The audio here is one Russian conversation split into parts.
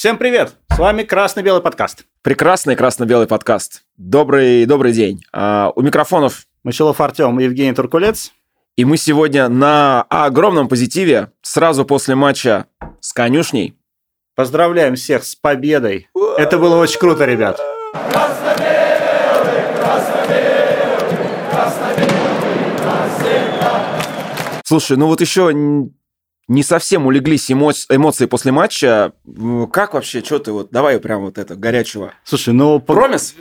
Всем привет! С вами Красно-Белый подкаст. Прекрасный красно-белый подкаст. Добрый, добрый день. А, у микрофонов Мочелов Артем и Евгений Туркулец. и мы сегодня на огромном позитиве сразу после матча с конюшней. Поздравляем всех с победой. Это было очень круто, ребят. Слушай, ну вот еще не совсем улеглись эмо- эмоции после матча. М, Как вообще, что ты вот, давай прям вот это горячего. Слушай, ну... Промис?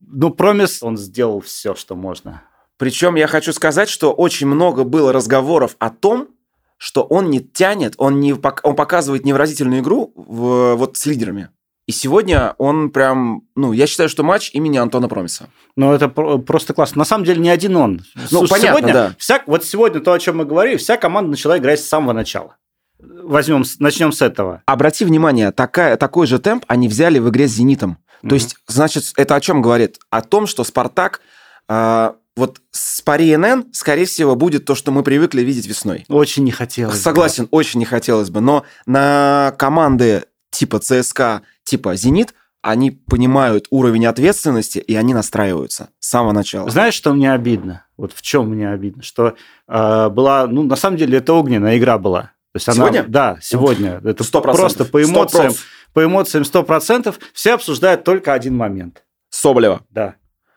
Ну, Промис, он сделал все, что можно. Причем я хочу сказать, что очень много было разговоров о том, что он не тянет, он, не, он показывает невыразительную игру в- вот с лидерами. И сегодня он прям, ну, я считаю, что матч имени Антона Промиса. Ну, это про- просто классно. На самом деле, не один он. Ну, понятно, сегодня, да. вся, вот сегодня то, о чем мы говорили, вся команда начала играть с самого начала. Возьмем, начнем с этого. Обрати внимание, такая, такой же темп они взяли в игре с «Зенитом». Мгм. То есть, значит, это о чем говорит? О том, что «Спартак» а, вот с пари НН, скорее всего, будет то, что мы привыкли видеть весной. Очень не хотелось. бы. Согласен, очень не хотелось бы, но на команды типа ЦСКА, типа «Зенит», они понимают уровень ответственности, и они настраиваются с самого начала. Знаешь, что мне обидно? Вот в чем мне обидно? Что э, была, ну, на самом деле, это огненная игра была. То есть она, Сегодня? Да, сегодня. Это 100%. просто по 100%. эмоциям, по эмоциям 100%. Все обсуждают только один момент. Соболева. Да.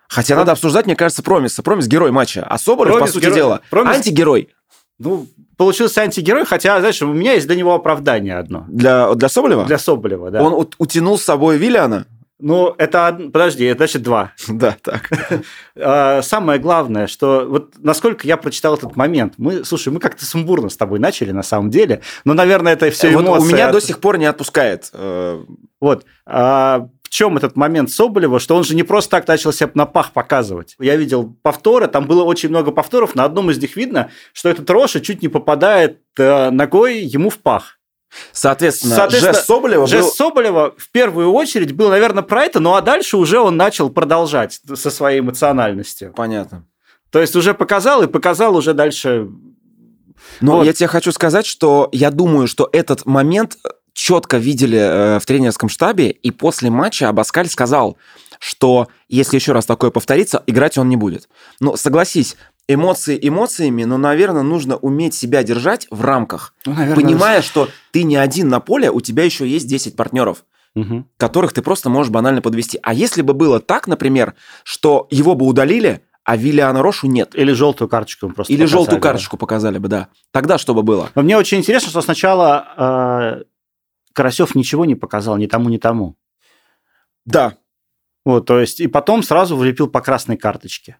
Хотя надо обсуждать, мне кажется, Промиса. Промис – герой матча. А Соболев, Промис по сути герой- дела, Промис- антигерой. Ну, получился антигерой, хотя, знаешь, у меня есть для него оправдание одно. Для, для Соболева? Для Соболева, да. Он ут- утянул с собой Виллиана? Ну, это... од- Подожди, это значит два. Да, так. А, Самое главное, что вот насколько я прочитал этот момент, мы, слушай, мы как-то сумбурно с тобой начали на самом деле, но, наверное, это все Вот эмоции. у меня до сих пор не отпускает. э, Вот. В чем этот момент Соболева, что он же не просто так начал себя на пах показывать. Я видел повторы, там было очень много повторов, на одном из них видно, что этот Роша чуть не попадает э, ногой ему в пах. Соответственно, Соответственно, жест Соболева был... Жест Соболева в первую очередь был, наверное, про это, ну а дальше уже он начал продолжать со своей эмоциональностью. Понятно. То есть уже показал и показал уже дальше. Но Вот. я тебе хочу сказать, что я думаю, что этот момент четко видели э, в тренерском штабе, и после матча Абаскаль сказал, что если еще раз такое повторится, играть он не будет. Ну, согласись, эмоции эмоциями, но, наверное, нужно уметь себя держать в рамках, Ну, наверное, понимая, что ты не один на поле, у тебя еще есть 10 партнеров Мгм. которых ты просто можешь банально подвести. А если бы было так, например, что его бы удалили, а Виллиана Рошу нет, Или желтую карточку просто или показали, желтую карточку показали бы, да, тогда что бы было? Но мне очень интересно, что сначала э, Карасев ничего не показал ни тому, ни тому. Да. Вот, то есть, и потом сразу влепил по красной карточке.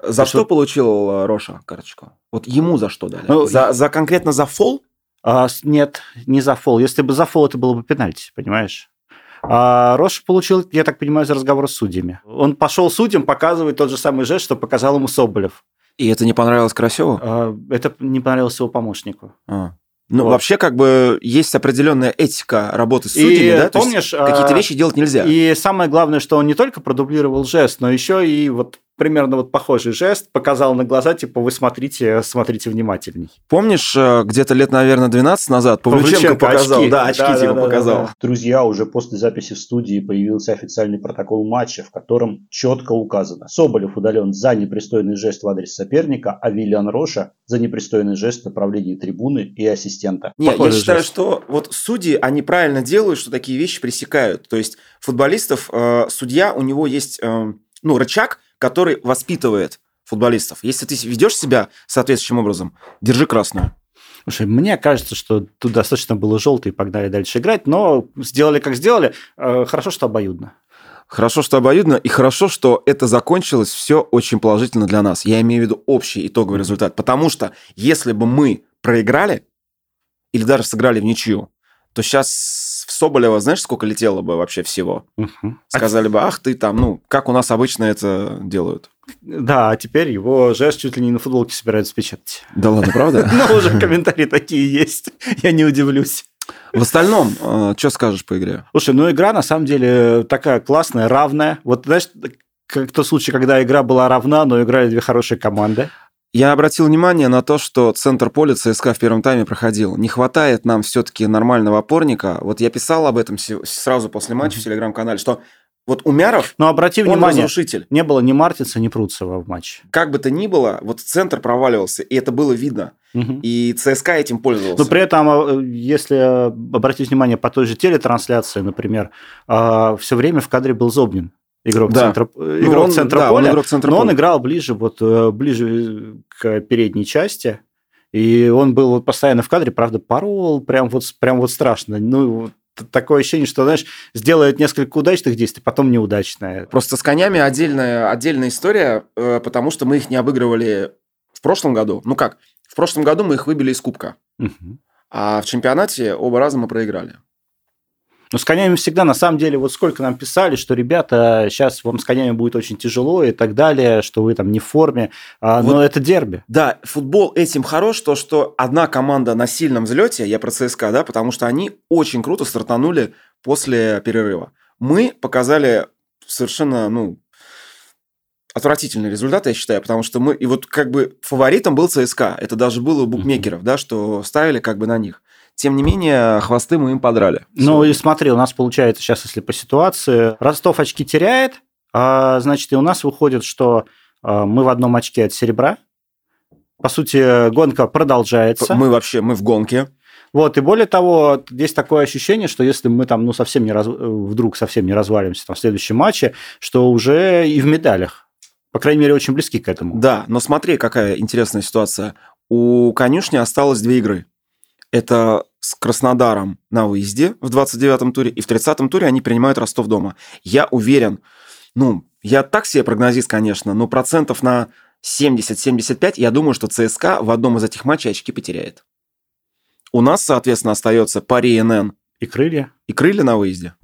За что что- получил э, Роша карточку? Вот ему за что дали? Ну, за, за конкретно за фол? А, нет, не за фол. Если бы за фол, это было бы пенальти, понимаешь? А Роша получил, я так понимаю, за разговор с судьями. Он пошел судьям показывать тот же самый жест, что показал ему Соболев. И это не понравилось Карасеву? А, Это не понравилось его помощнику. А. Ну, Вот. вообще, как бы, есть определенная этика работы с судьями, И да? То есть помнишь, какие-то а, вещи делать нельзя. И самое главное, что он не только продублировал жест, но еще и вот примерно вот похожий жест показал на глаза, типа, вы смотрите, смотрите внимательней. Помнишь, э, где-то лет, наверное, 12 назад Павлюченко Павлюченко, показал? очки. Да, очки Да, типа да, да, показал. да, Друзья, уже после записи в студии появился официальный протокол матча, в котором четко указано. Соболев удален за непристойный жест в адрес соперника, а Виллиан Роша за непристойный жест в направлении трибуны и ассистента. Не, я Похожий считаю, жест. что вот судьи, они правильно делают, что такие вещи пресекают. То есть футболистов, э, судья, у него есть, э, ну, рычаг, который воспитывает футболистов. Если ты ведешь себя соответствующим образом, держи красную. Слушай, мне кажется, что тут достаточно было желтый погнали дальше играть, но сделали как сделали. Э, Хорошо, что обоюдно. Хорошо, что обоюдно, и хорошо, что это закончилось все очень положительно для нас. Я имею в виду общий итоговый результат. Потому что если бы мы проиграли или даже сыграли в ничью, то сейчас Соболева, знаешь, сколько летело бы вообще всего? Мгм. Сказали бы, ах ты там, ну, как у нас обычно это делают. Да, а теперь его жест чуть ли не на футболке собираются печатать. Да ладно, правда? Ну, уже комментарии такие есть. Я не удивлюсь. В остальном, что скажешь по игре? Слушай, ну игра на самом деле такая классная, равная. Вот знаешь, как тот случай, когда игра была равна, но играли две хорошие команды. Я обратил внимание на то, что центр поля ЦСКА в первом тайме проходил. Не хватает нам все-таки нормального опорника. Вот я писал об этом сразу после матча в телеграм-канале, что вот Умяров, Но обрати он внимание, разрушитель. не было ни Мартинса, ни Пруцева в матче. Как бы то ни было, вот центр проваливался, и это было видно. Мгм. И ЦСКА этим пользовался. Но при этом, э, если обратить внимание по той же телетрансляции, например, все время в кадре был Зобнин, игрок Да. центра, э, Ну, игрок он- центра да, он поля, игрок центра но он поля. играл ближе, вот, э, ближе к передней части, и он был вот постоянно в кадре, правда, порол, прям вот, прям вот страшно. Ну, такое ощущение, что, знаешь, сделает несколько удачных действий, потом неудачное. Просто с конями отдельная, отдельная история, э, потому что мы их не обыгрывали в прошлом году. Ну как? В прошлом году мы их выбили из кубка, Мгм. а в чемпионате оба раза мы проиграли. Но с конями всегда, на самом деле, вот сколько нам писали, что, ребята, сейчас вам с конями будет очень тяжело и так далее, что вы там не в форме, а, но Вот. это дерби. Да, футбол этим хорош, то, что одна команда на сильном взлете, я про ЦСКА, да, потому что они очень круто стартанули после перерыва. Мы показали совершенно, ну, отвратительный результат, я считаю, потому что мы, и вот как бы фаворитом был ЦСКА, это даже было у букмекеров, да, что ставили как бы на них. Тем не менее, хвосты мы им подрали. Ну и смотри, у нас получается сейчас, если по ситуации, Ростов очки теряет, а, значит, и у нас выходит, что а, мы в одном очке от серебра. По сути, гонка продолжается. Мы вообще, мы в гонке. Вот, и более того, есть такое ощущение, что если мы там, ну, совсем не раз... вдруг совсем не развалимся там, в следующем матче, что уже и в медалях. По крайней мере, очень близки к этому. Да, но смотри, какая интересная ситуация. У конюшни осталось две игры. Это с Краснодаром на выезде в 29-м туре, и в 30-м туре они принимают Ростов дома. Я уверен, ну, я так себе прогнозист, конечно, но процентов на 70-75 я думаю, что ЦСКА в одном из этих матчей очки потеряет. У нас, соответственно, остается пари НН И крылья. и крылья на выезде.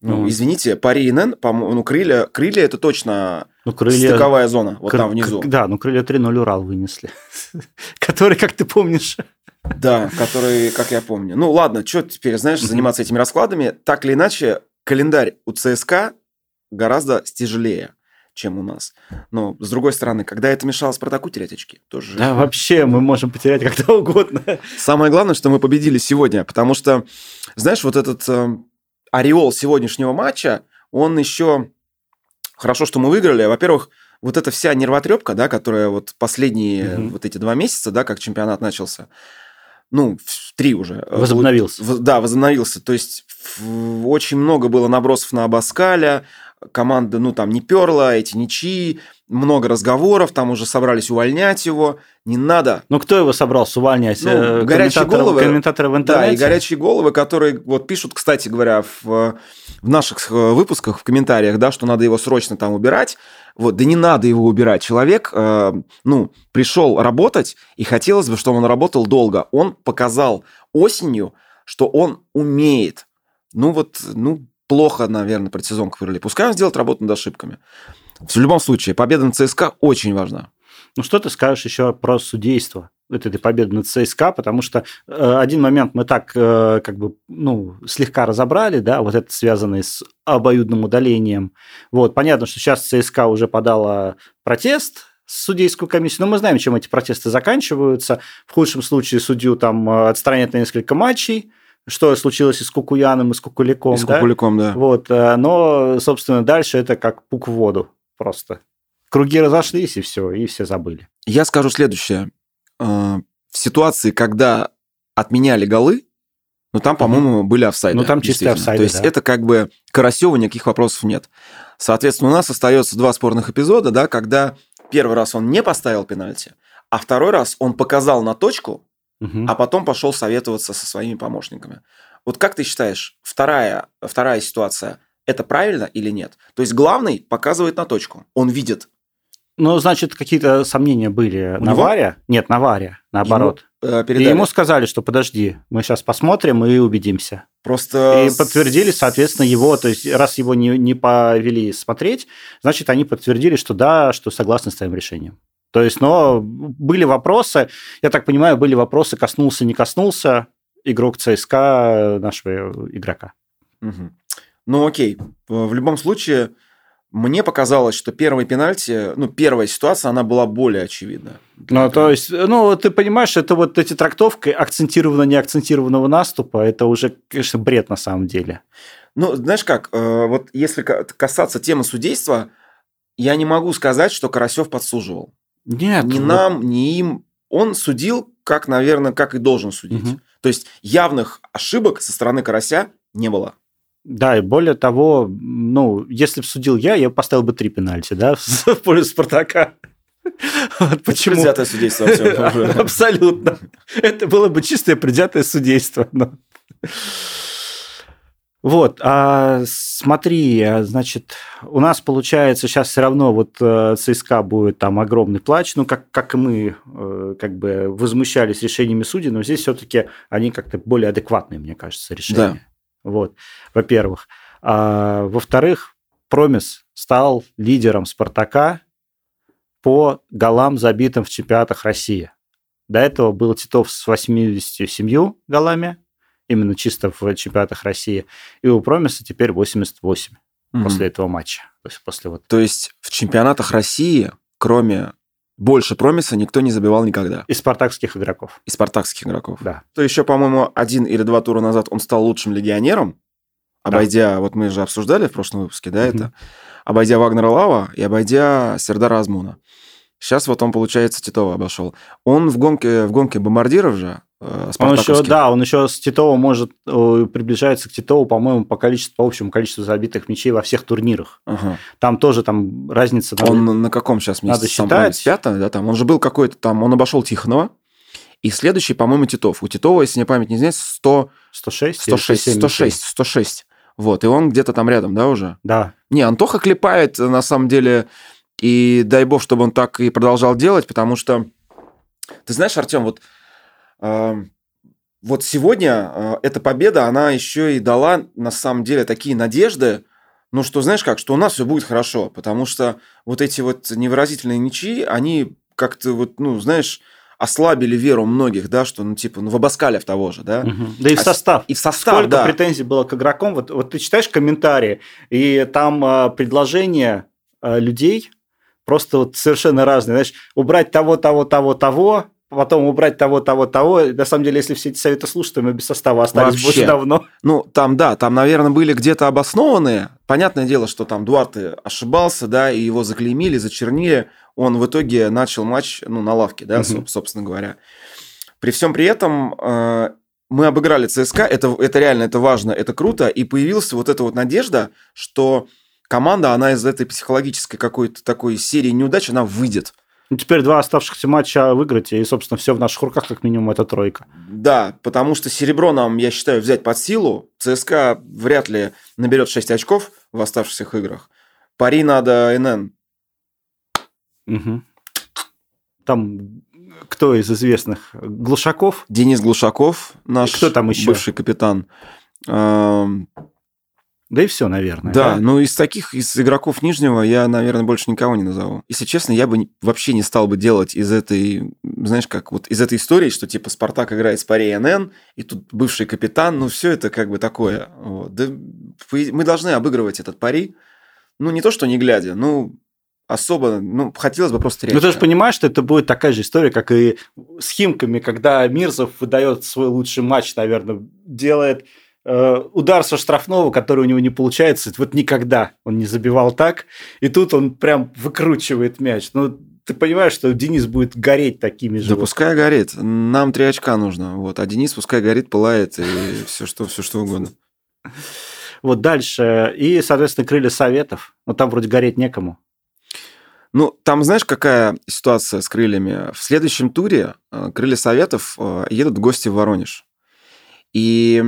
Ну, Ну. извините, пари НН, по-моему, ну, крылья, крылья это точно Ну, крылья... стыковая зона, вот Кр- там внизу. Да, ну крылья 3-0 Урал вынесли. Который, как ты помнишь, Да, который, как я помню. Ну ладно, что теперь, знаешь, заниматься этими раскладами. Так или иначе, календарь у ЦСКА гораздо тяжелее, чем у нас. Но, с другой стороны, когда это мешало Спартаку терять очки, тоже... Да, вообще мы можем потерять когда угодно. Самое главное, что мы победили сегодня, потому что, знаешь, вот этот э, ореол сегодняшнего матча, он еще... Хорошо, что мы выиграли. Во-первых, вот эта вся нервотрепка, да, которая вот последние Мгм. вот эти два месяца, да, как чемпионат начался, ну, в- три уже. э, Возобновился. В- Да, возобновился. То есть очень много было набросов на Абаскаля, команда, ну, там, не перла, эти ничьи, много разговоров, там уже собрались увольнять его. Не надо. Ну, кто его собрался увольнять? Ну, Э, горячие головы. Комментаторы в Да, интернете? и горячие головы, которые вот пишут, кстати говоря, в, в наших э, выпусках, в комментариях, да, что надо его срочно там убирать. Вот, да не надо его убирать. Человек, э, ну, пришел работать, и хотелось бы, чтобы он работал долго. Он показал осенью, что он умеет. Ну вот, ну, плохо, наверное, предсезонка провели. Пускай он сделает работу над ошибками. В любом случае, победа на ЦСКА очень важна. Ну, что ты скажешь еще про судейство этой победы над ЦСКА, потому что э, один момент мы так э, как бы, ну, слегка разобрали, да, вот это связанный с обоюдным удалением. Вот, понятно, что сейчас ЦСКА уже подала протест судейскую комиссию, но мы знаем, чем эти протесты заканчиваются. В худшем случае судью там э, отстранят на несколько матчей, что случилось и с Кукуяном, и с Кукуликом, И с да? Кукуликом, да. Вот, э, но, собственно, дальше это как пук в воду просто. Круги разошлись, и все, и все забыли. Я скажу следующее. Э, В ситуации, когда отменяли голы, ну там, по-моему, были офсайды. Ну, там действительно. офсайды, То есть да. это как бы Карасева никаких вопросов нет. Соответственно, у нас остается два спорных эпизода, да, когда первый раз он не поставил пенальти, а второй раз он показал на точку, Мгм. а потом пошел советоваться со своими помощниками. Вот как ты считаешь, вторая, вторая ситуация, это правильно или нет? То есть главный показывает на точку, он видит, Ну, значит, какие-то сомнения были У на него? Варе? Нет, на Варе, наоборот. э, и ему сказали, что подожди, мы сейчас посмотрим и убедимся. Просто... И подтвердили, соответственно, его, то есть раз его не, не повели смотреть, значит, они подтвердили, что да, что согласны с твоим решением. То есть, но были вопросы, я так понимаю, были вопросы, коснулся, не коснулся игрок ЦСКА нашего игрока. Мгм. Ну окей, в любом случае, Мне показалось, что первый пенальти, ну, первая ситуация, она была более очевидна. Ну, то есть, ну, ты понимаешь, это вот эти трактовки акцентированно акцентированного наступа, это уже, конечно, бред на самом деле. Ну, знаешь как, э, вот если касаться темы судейства, я не могу сказать, что Карасев подсуживал. Нет. Ни вот... нам, ни им. Он судил, как, наверное, как и должен судить. Угу. То есть явных ошибок со стороны Карася не было. Да, и более того, ну, если бы судил я, я поставил бы три пенальти, да, в пользу Спартака. Вот почему? Предвзятое судейство. Абсолютно. Это было бы чистое предвзятое судейство. Вот, а смотри, а, значит, у нас получается сейчас все равно вот э, ЦСКА будет там огромный плач, ну, как, как и мы э, как бы возмущались решениями судей, но здесь все-таки они как-то более адекватные, мне кажется, решения. Да. Вот, во-первых. А, во-вторых, Промис стал лидером Спартака по голам, забитым в чемпионатах России. До этого был Титов с 87 голами, именно чисто в чемпионатах России, и у Промиса теперь 88 mm-hmm. после этого матча. То есть, после вот... То есть в чемпионатах России, кроме больше Промиса никто не забивал никогда. Из спартакских игроков. Из спартакских игроков. Да. То еще, по-моему, один или два тура назад он стал лучшим легионером, обойдя, да. вот мы же обсуждали в прошлом выпуске, да, mm-hmm. это, обойдя Вагнера Лава и обойдя Сердара Азмуна. Сейчас вот он, получается, Титова обошел. Он в гонке, в гонке бомбардиров же, э, он еще, да, он еще с Титова может э, приближается к Титову, по-моему, по количеству, по общему количеству забитых мячей во всех турнирах. Ага. Там тоже там разница. Надо, он на каком сейчас месте? Надо считать. Пятое, да, там. Он же был какой-то там, он обошел Тихонова. И следующий, по-моему, Титов. У Титова, если мне память не изменяет, 100... 106? 106, 106, 106. Вот, и он где-то там рядом, да, уже? Да. Не, Антоха клепает, на самом деле, и дай бог, чтобы он так и продолжал делать, потому что, ты знаешь, Артем, вот, э, вот сегодня э, эта победа, она еще и дала, на самом деле, такие надежды, ну, что, знаешь как, что у нас все будет хорошо, потому что вот эти вот невыразительные ничьи, они как-то вот, ну, знаешь, ослабили веру многих, да, что, ну, типа, ну, в Абаскалев того же, да. Угу. Да и в а состав. И в состав, Сколько да. претензий было к игрокам. Вот, вот ты читаешь комментарии, и там э, предложения э, людей, просто вот совершенно разные. Знаешь, убрать того, того, того, того, потом убрать того, того, того. На самом деле, если все эти советы слушать, то мы без состава остались Вообще. очень давно. Ну, там, да, там, наверное, были где-то обоснованные. Понятное дело, что там Дуарте ошибался, да, и его заклеймили, зачернили. Он в итоге начал матч, ну, на лавке, да, угу. собственно говоря. При всем при этом э, мы обыграли ЦСКА, это, это реально, это важно, это круто, и появилась вот эта вот надежда, что команда, она из этой психологической какой-то такой серии неудач, она выйдет. Ну, теперь два оставшихся матча выиграть, и, собственно, все в наших руках, как минимум, это тройка. Да, потому что серебро нам, я считаю, взять под силу. ЦСКА вряд ли наберет 6 очков в оставшихся играх. Пари надо НН. Угу. Там кто из известных? Глушаков? Денис Глушаков, наш кто там еще? бывший капитан. Да и все, наверное. Да, да, ну из таких, из игроков Нижнего я, наверное, больше никого не назову. Если честно, я бы вообще не стал бы делать из этой, знаешь, как вот из этой истории, что типа Спартак играет с парей НН, и тут бывший капитан, ну все это как бы такое. Вот. Да, мы должны обыгрывать этот пари, ну не то, что не глядя, ну особо, ну, хотелось бы просто Ну, ты же понимаешь, что это будет такая же история, как и с Химками, когда Мирзов выдает свой лучший матч, наверное, делает удар со штрафного, который у него не получается, вот никогда он не забивал так, и тут он прям выкручивает мяч. Ну, ты понимаешь, что Денис будет гореть такими же. Да вот. пускай горит. Нам три очка нужно. Вот. А Денис пускай горит, пылает и все что, все что угодно. Вот дальше. И, соответственно, крылья советов. Но там вроде гореть некому. Ну, там знаешь, какая ситуация с крыльями? В следующем туре э, крылья советов э, едут в гости в Воронеж. И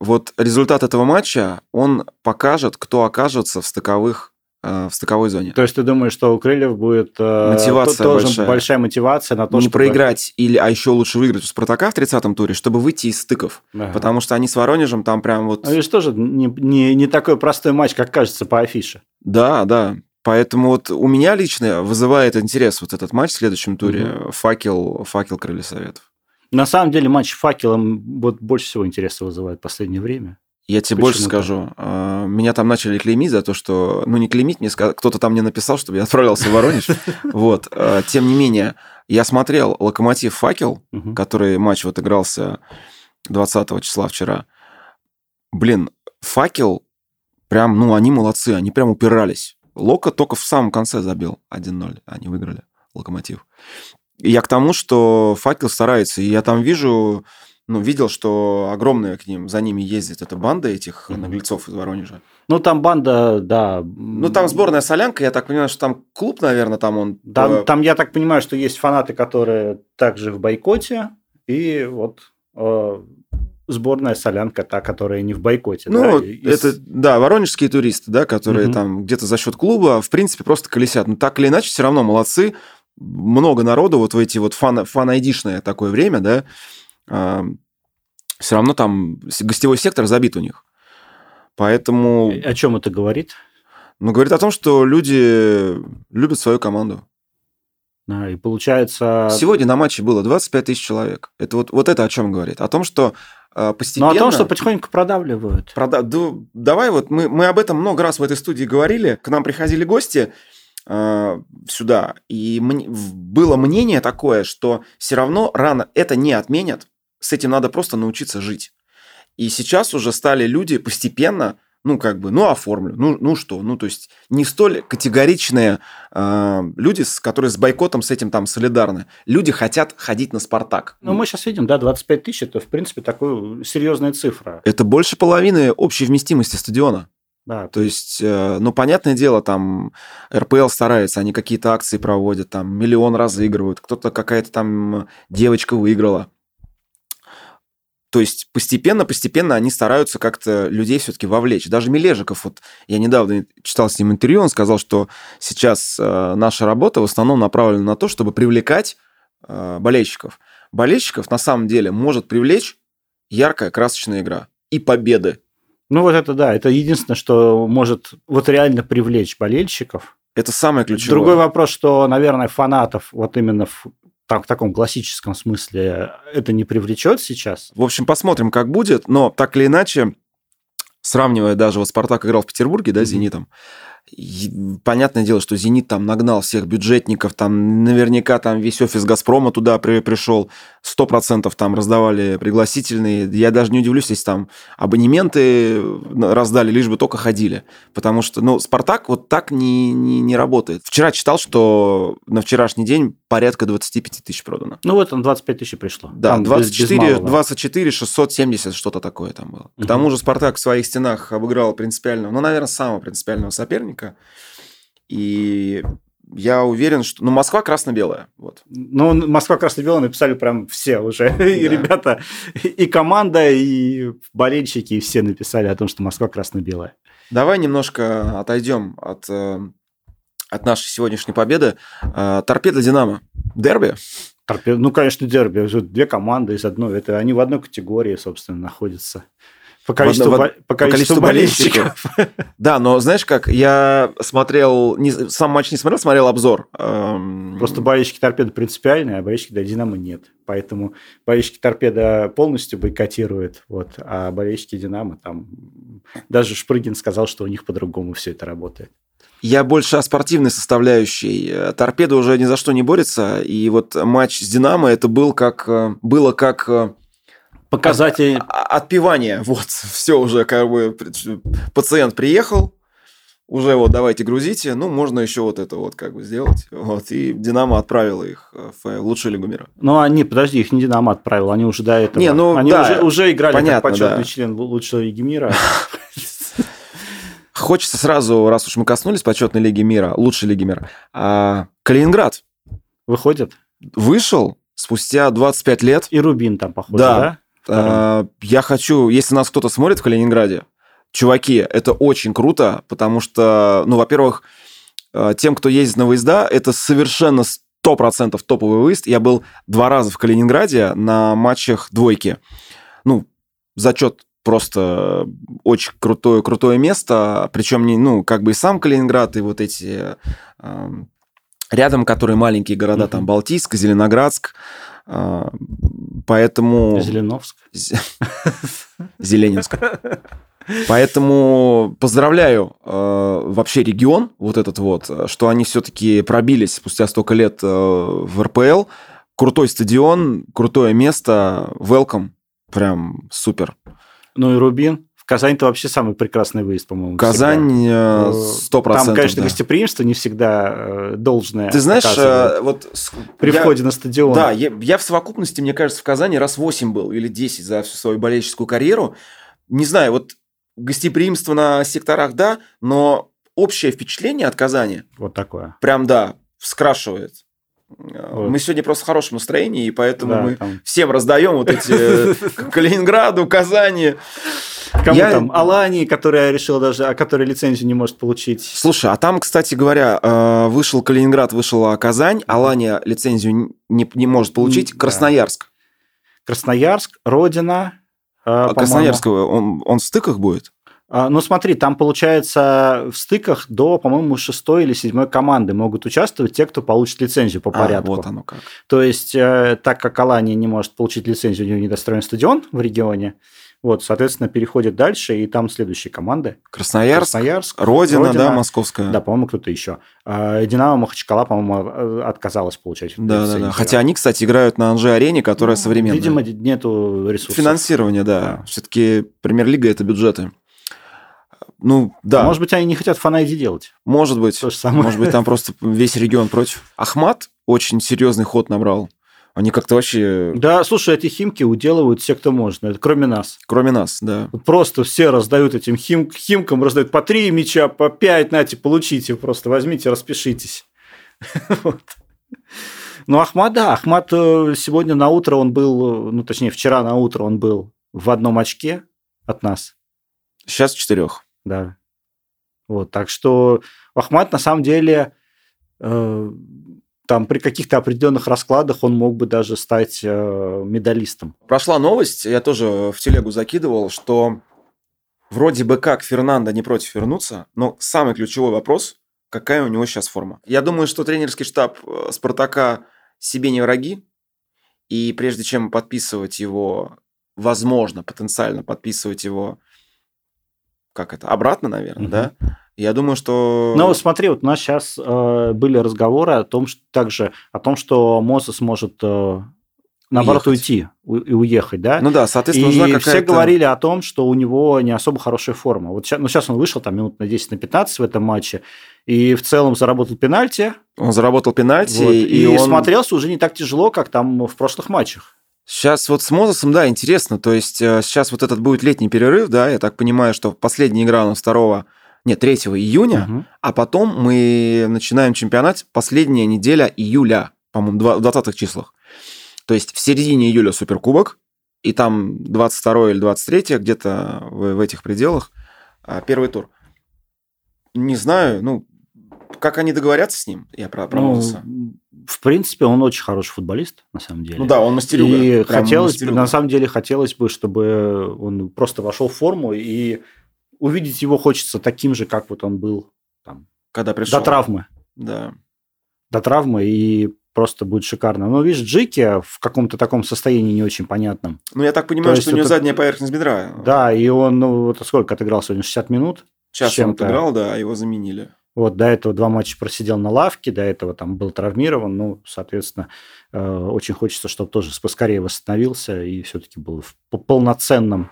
вот результат этого матча, он покажет, кто окажется в стыковых э, в стыковой зоне. То есть ты думаешь, что у Крыльев будет э, мотивация тоже большая. большая мотивация на то, не чтобы... проиграть или, а еще лучше выиграть у Спартака в 30-м туре, чтобы выйти из стыков, ага. потому что они с Воронежем там прям вот. Ну, это тоже не, не не такой простой матч, как кажется по афише. Да, да. Поэтому вот у меня лично вызывает интерес вот этот матч в следующем туре. Угу. Факел, факел Крылья Советов. На самом деле матч факелом вот больше всего интереса вызывает в последнее время. Я тебе Почему больше скажу. А, Э, меня там начали клеймить за то, что... Ну, не клеймить, мне кто-то там мне написал, чтобы я отправлялся в Воронеж. Вот. Э, тем не менее, я смотрел «Локомотив Факел», который матч вот игрался 20 числа вчера. Блин, Факел, прям, ну, они молодцы, они прям упирались. Лока только в самом конце забил 1-0, они выиграли, Локомотив. Я к тому, что Факел старается, и я там вижу, ну, видел, что огромная к ним, за ними ездит эта банда этих mm-hmm. наглецов из Воронежа. Ну, там банда, да. Ну, там сборная солянка, я так понимаю, что там клуб, наверное, там он... Там, э... там я так понимаю, что есть фанаты, которые также в бойкоте, и вот э, сборная солянка, та, которая не в бойкоте. Ну, да, из... это, да, воронежские туристы, да, которые угу. там где-то за счет клуба, в принципе, просто колесят. Но так или иначе, все равно молодцы. Много народу вот в эти вот фан, фан такое время, да, э, все равно там гостевой сектор забит у них. Поэтому... О чем это говорит? Ну, говорит о том, что люди любят свою команду. Да, и получается... Сегодня на матче было 25 тысяч человек. Это вот, вот это о чем говорит? О том, что постепенно... Ну, о том, что потихоньку продавливают. Прода... Да, давай вот, мы, мы об этом много раз в этой студии говорили. К нам приходили гости э, сюда, и было мнение такое, что все равно рано это не отменят, с этим надо просто научиться жить. И сейчас уже стали люди постепенно ну, как бы, ну, оформлю, ну, ну что, ну, то есть не столь категоричные э, люди, которые с бойкотом с этим там солидарны. Люди хотят ходить на «Спартак». Ну, мы сейчас видим, да, 25 тысяч – это, в принципе, такая серьезная цифра. Это больше половины общей вместимости стадиона. Да. То есть, э, ну, понятное дело, там РПЛ старается, они какие-то акции проводят, там миллион разыгрывают, кто-то какая-то там девочка выиграла. То есть постепенно-постепенно они стараются как-то людей все-таки вовлечь. Даже Мележиков, вот я недавно читал с ним интервью, он сказал, что сейчас э, наша работа в основном направлена на то, чтобы привлекать э, болельщиков. Болельщиков на самом деле может привлечь яркая красочная игра и победы. Ну вот это да, это единственное, что может вот реально привлечь болельщиков. Это самое ключевое. Другой вопрос, что, наверное, фанатов вот именно там, в таком классическом смысле это не привлечет сейчас. В общем, посмотрим, как будет, но так или иначе, сравнивая даже, вот Спартак играл в Петербурге, да, с Зенитом, понятное дело, что «Зенит» там нагнал всех бюджетников, там наверняка там весь офис «Газпрома» туда при, пришел, сто процентов там раздавали пригласительные. Я даже не удивлюсь, если там абонементы раздали, лишь бы только ходили. Потому что, ну, «Спартак» вот так не, не, не работает. Вчера читал, что на вчерашний день порядка 25 тысяч продано. Ну, вот он 25 тысяч пришло. Да, там 24, без, без 24 670, что-то такое там было. Угу. К тому же «Спартак» в своих стенах обыграл принципиального, ну, наверное, самого принципиального соперника. И я уверен, что... Ну, Москва красно-белая. Вот. Ну, Москва красно-белая написали прям все уже. Да. И ребята, и команда, и болельщики, и все написали о том, что Москва красно-белая. Давай немножко отойдем от, э, от нашей сегодняшней победы. Э, Торпеда Динамо. Дерби? Торпеда, ну, конечно, дерби. Две команды из одной. Это они в одной категории, собственно, находятся. По количеству, в, по, количеству, по количеству болельщиков. Да, но знаешь как, я смотрел, не, сам матч не смотрел, смотрел обзор. Эм, Просто болельщики торпеда принципиальные, а болельщики до Динамо нет. Поэтому болельщики торпеда полностью бойкотируют, вот, а болельщики Динамо там... Даже Шпрыгин сказал, что у них по-другому все это работает. Я больше о спортивной составляющей. Торпеда уже ни за что не борется, и вот матч с Динамо это был как, э, было как э, показатель... От, отпевания. Вот, все уже как бы пациент приехал, уже вот давайте грузите, ну, можно еще вот это вот как бы сделать. Вот, и Динамо отправила их э, в лучшую лигу мира. Ну, они, подожди, их не Динамо отправил, они уже до этого. Не, ну, они да, уже, уже играли понятно, как почетный да. член лучшей лиги мира. Хочется сразу, раз уж мы коснулись почетной лиги мира, лучшей лиги мира, а, Калининград. Выходит? Вышел спустя 25 лет. И Рубин там, походу, да? А, я хочу, если нас кто-то смотрит в Калининграде, чуваки, это очень круто, потому что, ну, во-первых, а, тем, кто ездит на выезда, это совершенно 100% топовый выезд. Я был два раза в Калининграде на матчах двойки. Ну, зачет просто очень крутое, крутое место. Причем, не, ну, как бы и сам Калининград, и вот эти э, рядом, которые маленькие города, mm-hmm. там Балтийск, Зеленоградск. А, поэтому... Зеленовск. Зеленинск. Поэтому поздравляю э, вообще регион, вот этот вот, что они все-таки пробились спустя столько лет э, в РПЛ. Крутой стадион, крутое место, welcome, прям супер. Ну и Рубин. В Казань-то вообще самый прекрасный выезд, по-моему. Казань э, сто процентов. Там, конечно, да. гостеприимство не всегда э, должное. Ты знаешь, оказывает э, вот при я- входе на стадион. Да, я, я в совокупности, мне кажется, в Казани раз 8 был или 10 за всю свою болельческую карьеру. Не знаю, вот гостеприимство на секторах, да, но общее впечатление от Казани Вот такое. прям, да, скрашивает. Вот. Мы сегодня просто в хорошем настроении, и поэтому Да, мы там. всем раздаем вот эти э, Калининграду, Казани. Кому Я- там? Алани, которая решила даже, а которая лицензию не может получить. Слушай, а там, кстати говоря, э, вышел Калининград, вышла Казань, Алания лицензию не, не может получить, Да. Красноярск. Красноярск, Родина. э, А по-моему. Красноярск, он, он в стыках будет? А, Ну, смотри, там получается в стыках до, по-моему, шестой или седьмой команды могут участвовать те, кто получит лицензию по А, порядку. вот оно как. То есть, э, так как Алания не может получить лицензию, у нее недостроен стадион в регионе, вот, соответственно, переходит дальше, и там следующие команды. Красноярск, Красноярск, Родина, Родина, да, московская. Да, по-моему, кто-то еще. А, Динамо Махачкала, по-моему, э, отказалась получать Да, да, да. Хотя они, кстати, играют на Анжи-арене, которая Ну, современная. Видимо, нету ресурсов. Финансирование, да. Да. Все-таки премьер-лига это бюджеты. Ну, да, Может может, быть, они не хотят фанайди делать. быть. То же самое. Может быть, там просто весь регион против. Ахмат очень серьезный ход набрал. Они как-то вообще, Да, слушай, эти химки уделывают все, кто можно, это кроме нас. кроме нас, да. Просто все раздают этим хим, химкам, раздают по три мяча, по пять, нате, получите, просто возьмите, распишитесь. Вот. Ну, Ахмат, да, Ахмат э, сегодня на утро он был, ну, точнее, вчера на утро он был в одном очке от нас, Сейчас четырех. Да. Вот, так что Ахмат на самом деле э, там при каких-то определенных раскладах он мог бы даже стать э, медалистом. Прошла новость, я тоже в телегу закидывал, что вроде бы как Фернандо не против вернуться, но самый ключевой вопрос, какая у него сейчас форма. Я думаю, что тренерский штаб э, Спартака себе не враги, и прежде чем подписывать его, возможно, потенциально подписывать его, как это, обратно, наверное, Мгм. да? Я думаю, что... Ну, смотри, вот у нас сейчас были разговоры о том, что также о том, что Мозес может э, наоборот Уехать. уйти у- и уехать, да? Ну да, соответственно, и нужна все говорили о том, что у него не особо хорошая форма. Вот сейчас, ну, сейчас он вышел там минут на 10, на 15 в этом матче, и в целом заработал пенальти, Он заработал пенальти, вот, и, и, он... смотрелся уже не так тяжело, как там в прошлых матчах. Сейчас вот с Мозесом, да, интересно. То есть э, сейчас вот этот будет летний перерыв, да, я так понимаю, что последняя игра у нас 2 нет, 3 июня, Мгм. а потом мы начинаем чемпионат последняя неделя июля, по-моему, в 20 числах. То есть в середине июля Суперкубок, и там 22 или 23, где-то в, в этих пределах, а, первый тур. Не знаю, ну, как они договорятся с ним, я про, про Ну, в принципе, он очень хороший футболист, на самом деле. Ну да, он мастерюга. И хотелось, мастерюга. на самом деле, хотелось бы, чтобы он просто вошел в форму и увидеть его хочется таким же, как вот он был там, Когда пришел. до травмы. Да. До травмы, и просто будет шикарно. Но видишь, Джики в каком-то таком состоянии не очень понятном. Ну, я так понимаю, То что у него это- задняя поверхность бедра. Да, и он, ну, вот сколько отыграл сегодня? 60 минут? Сейчас он отыграл, да, его заменили. Вот до этого два матча просидел на лавке, до этого там был травмирован. Ну, соответственно, э, очень хочется, чтобы тоже поскорее восстановился и все-таки был в полноценном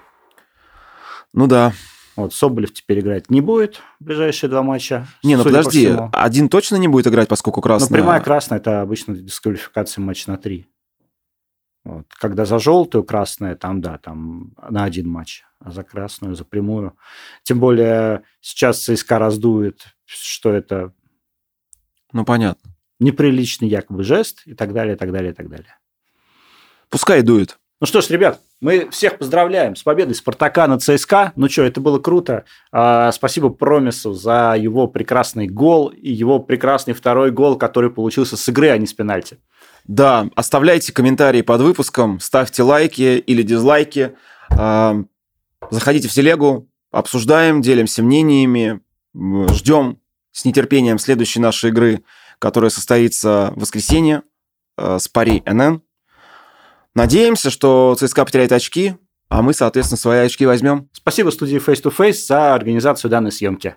Ну да. Вот Соболев теперь играть не будет в ближайшие два матча. Не, ну по подожди, всему. один точно не будет играть, поскольку Ну, красная. прямая красная – это обычно дисквалификация матч на три. Вот. Когда за желтую красная, там, да, там на один матч, а за красную, за прямую. Тем более сейчас ЦСКА раздует, что это Ну, понятно. неприличный якобы жест и так далее, и так далее, и так далее. Пускай дует. Ну что ж, ребят, мы всех поздравляем с победой Спартака над ЦСКА. Ну что, это было круто. А, спасибо Промису за его прекрасный гол и его прекрасный второй гол, который получился с игры, а не с пенальти. Да, оставляйте комментарии под выпуском, ставьте лайки или дизлайки. А, Заходите в телегу, обсуждаем, делимся мнениями, ждем с нетерпением следующей нашей игры, которая состоится в воскресенье э, с Пари НН. Надеемся, что ЦСКА потеряет очки, А мы, соответственно, свои очки возьмем. Спасибо студии Face to Face за организацию данной съемки.